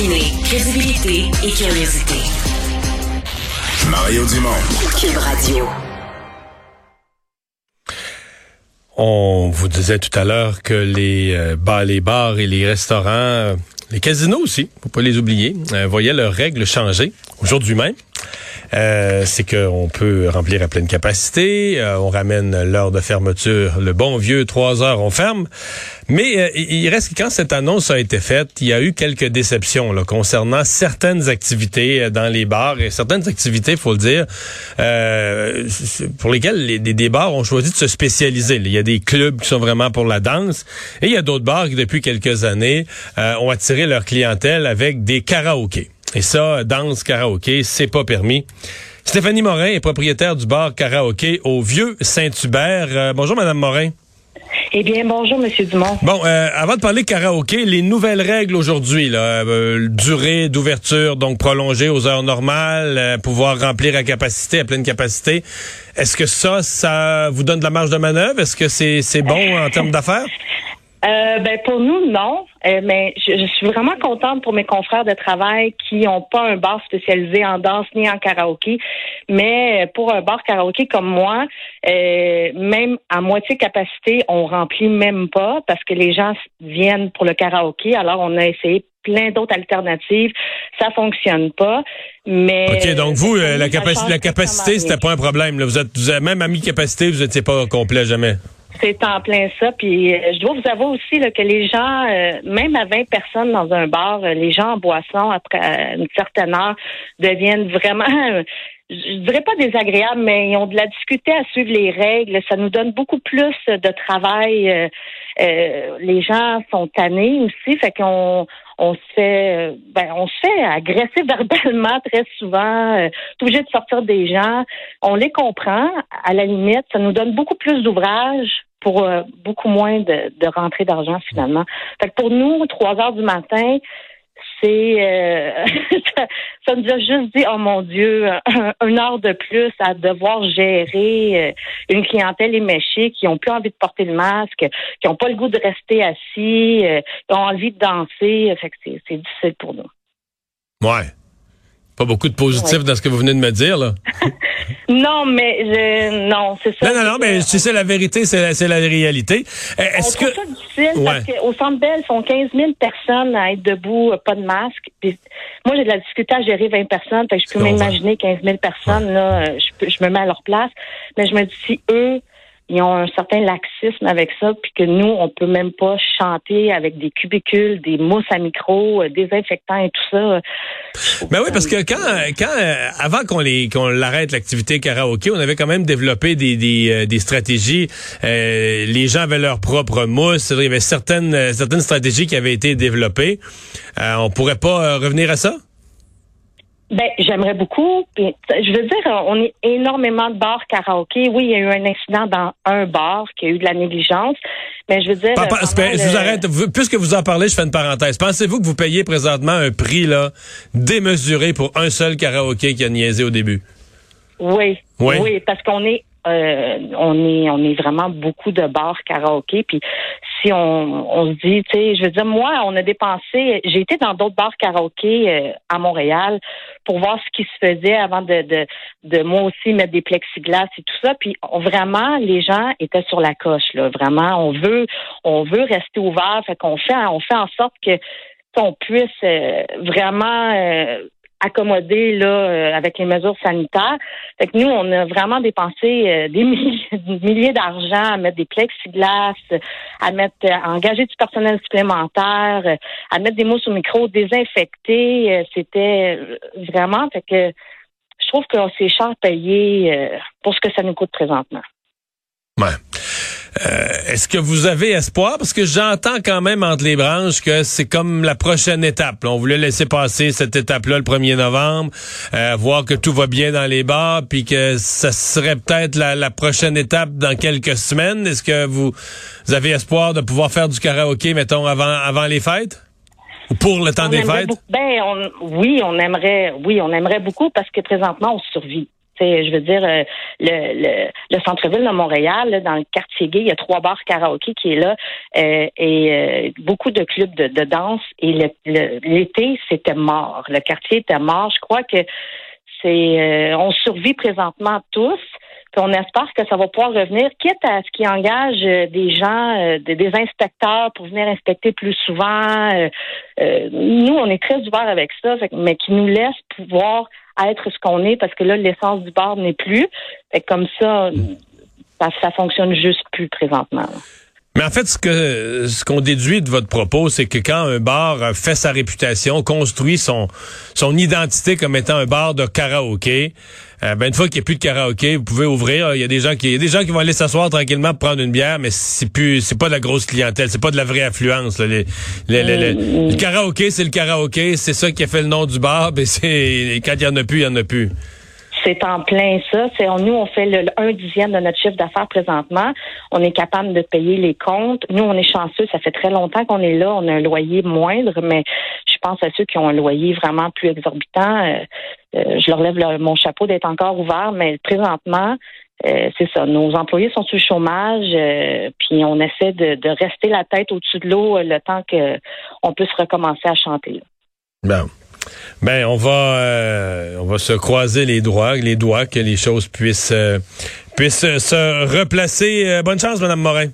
Combiner crédibilité et curiosité. Mario Dumont. Cube Radio. On vous disait tout à l'heure que les, euh, bars, les bars et les restaurants, euh, les casinos aussi, faut pas les oublier, euh, voyaient leurs règles changer aujourd'hui même. Euh, c'est qu'on peut remplir à pleine capacité, euh, on ramène l'heure de fermeture, le bon vieux trois heures, on ferme. Mais euh, il reste que quand cette annonce a été faite, il y a eu quelques déceptions concernant certaines activités dans les bars et certaines activités, faut le dire, pour lesquelles les, des, bars ont choisi de se spécialiser. Il y a des clubs qui sont vraiment pour la danse et il y a d'autres bars qui depuis quelques années ont attiré leur clientèle avec des karaokés. Et ça, danse karaoké, c'est pas permis. Stéphanie Morin est propriétaire du bar karaoké au Vieux Saint-Hubert. Euh, bonjour, Madame Morin. Eh bien, bonjour, Monsieur Dumont. Bon, euh, avant de parler karaoké, les nouvelles règles aujourd'hui, là, euh, durée d'ouverture donc prolongée aux heures normales, pouvoir remplir à capacité, à pleine capacité. Est-ce que ça, ça vous donne de la marge de manœuvre? Est-ce que c'est c'est bon en termes d'affaires? Euh, ben pour nous non, euh, mais je, suis vraiment contente pour mes confrères de travail qui n'ont pas un bar spécialisé en danse ni en karaoké, mais pour un bar karaoké comme moi, euh, même à moitié capacité, on remplit même pas parce que les gens viennent pour le karaoké. Alors on a essayé plein d'autres alternatives, ça fonctionne pas. Mais ok, donc vous la capacité, la capacité, c'était pas un problème. Vous êtes, vous avez même à mi-capacité, vous n'étiez pas complet jamais? C'est en plein ça. Puis euh, je dois vous avouer aussi là, que les gens, euh, même à 20 personnes dans un bar, euh, les gens en boisson, après une certaine heure, deviennent vraiment, je dirais pas désagréables, mais ils ont de la difficulté à suivre les règles. Ça nous donne beaucoup plus de travail. les gens sont tannés aussi, fait qu'on on se fait ben on fait agresser verbalement très souvent, euh, obligé de sortir des gens. On les comprend, à la limite, ça nous donne beaucoup plus d'ouvrages pour euh, beaucoup moins de, de rentrée d'argent finalement. Fait que pour nous, trois heures du matin, euh, ça, nous a juste dit oh mon Dieu, une heure de plus à devoir gérer euh, une clientèle éméchée qui ont plus envie de porter le masque, qui ont pas le goût de rester assis, qui ont envie de danser. Fait que c'est difficile pour nous. Ouais. Pas beaucoup de positifs dans ce que vous venez de me dire, là. non, mais je, non, c'est ça. Non, non, non, mais si c'est la vérité, c'est la, la, réalité. Euh, est-ce que. ça difficile parce qu'au Centre Bell, sont 15 000 personnes à être debout, euh, pas de masque. moi, j'ai de la difficulté à gérer 20 personnes. Fait que je peux m'imaginer 15 000 personnes, là, euh, je, je me mets à leur place. Mais je me dis, si eux, ils ont un certain laxisme avec ça, puis que nous, on peut même pas chanter avec des cubicules, des mousses à micro, euh, des infectants et tout ça. Ben oui, parce que quand, quand euh, avant qu'on les qu'on l'arrête l'activité karaoké, on avait quand même développé des des, euh, des stratégies. les gens avaient leur propre mousse. Il y avait certaines certaines stratégies qui avaient été développées. on pourrait pas revenir à ça? Ben, j'aimerais beaucoup. je veux dire, on est énormément de bars karaoké. Oui, il y a eu un incident dans un bar qui a eu de la négligence. Mais je veux dire. je vous arrête. Puisque vous en parlez, je fais une parenthèse. Pensez-vous que vous payez présentement un prix là démesuré pour un seul karaoké qui a niaisé au début? Oui. Oui, oui parce qu'on est euh, on est on est vraiment beaucoup de bars karaoké puis si on, on se dit tu sais je veux dire moi on a dépensé j'ai été dans d'autres bars karaoké euh, à Montréal pour voir ce qui se faisait avant de, de de moi aussi mettre des plexiglas et tout ça puis vraiment les gens étaient sur la coche là. Vraiment on veut on veut rester ouvert fait qu'on fait on fait en sorte que qu'on puisse euh, vraiment accommodé là euh, avec les mesures sanitaires. Fait que nous, on a vraiment dépensé euh, des milliers, d'argent à mettre des plexiglas, à mettre à engager du personnel supplémentaire, à mettre des mousses au micro, désinfecter. Euh, c'était vraiment fait que je trouve que c'est cher payé pour ce que ça nous coûte présentement. Ouais. Euh, est-ce que vous avez espoir? Parce que j'entends quand même entre les branches que c'est comme la prochaine étape. On voulait laisser passer cette étape-là le 1er novembre, euh, voir que tout va bien dans les bars, puis que ça serait peut-être la, prochaine étape dans quelques semaines. Est-ce que vous, avez espoir de pouvoir faire du karaoké, mettons, avant, avant les fêtes? Ou pour le temps des fêtes? ben, oui, on aimerait, oui, on aimerait beaucoup parce que présentement, on survit je veux dire, euh, le, le, centre-ville de Montréal, dans le quartier gay, il y a trois bars karaoké qui est là euh, et euh, beaucoup de clubs de, de danse. Et l'été, c'était mort. Le quartier était mort. Je crois que c'est, on survit présentement tous. Puis on espère que ça va pouvoir revenir, quitte à ce qui engage des gens, des inspecteurs pour venir inspecter plus souvent. nous, on est très ouverts avec ça, mais qui nous laisse pouvoir être ce qu'on est parce que là, l'essence du bar n'est plus. Fait comme ça, ça, ça fonctionne juste plus présentement. Mais en fait, ce que ce qu'on déduit de votre propos, c'est que quand un bar fait sa réputation, construit son son identité comme étant un bar de karaoké, euh, ben une fois qu'il n'y a plus de karaoké, vous pouvez ouvrir. Il y a des gens qui, il y a des gens qui vont aller s'asseoir tranquillement pour prendre une bière, mais c'est plus, c'est pas de la grosse clientèle, c'est pas de la vraie affluence. Les, le karaoké, c'est le karaoké, c'est ça qui a fait le nom du bar. Ben c'est quand il y en a plus, il y en a plus. C'est en plein ça. C'est nous, on fait le, un dixième de notre chiffre d'affaires présentement. On est capable de payer les comptes. Nous, on est chanceux. Ça fait très longtemps qu'on est là. On a un loyer moindre, mais je pense à ceux qui ont un loyer vraiment plus exorbitant. Euh, euh, je leur lève mon chapeau d'être encore ouvert, mais présentement, euh, c'est ça. Nos employés sont sur le chômage, puis on essaie de, rester la tête au-dessus de l'eau le temps qu'on puisse recommencer à chanter. Là. Ben, on va, euh, on va se croiser les doigts, les doigts que les choses puissent, euh, puissent se replacer. Euh, bonne chance, Madame Morin.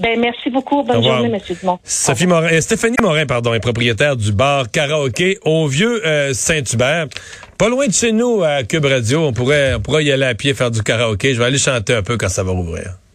Ben, merci beaucoup. Bonne journée, M. Dumont. Sophie Morin, Stéphanie Morin, pardon, est propriétaire du bar karaoké au Vieux Saint-Hubert. Pas loin de chez nous, à Cube Radio. On pourrait, on pourrait y aller à pied faire du karaoké. Je vais aller chanter un peu quand ça va rouvrir.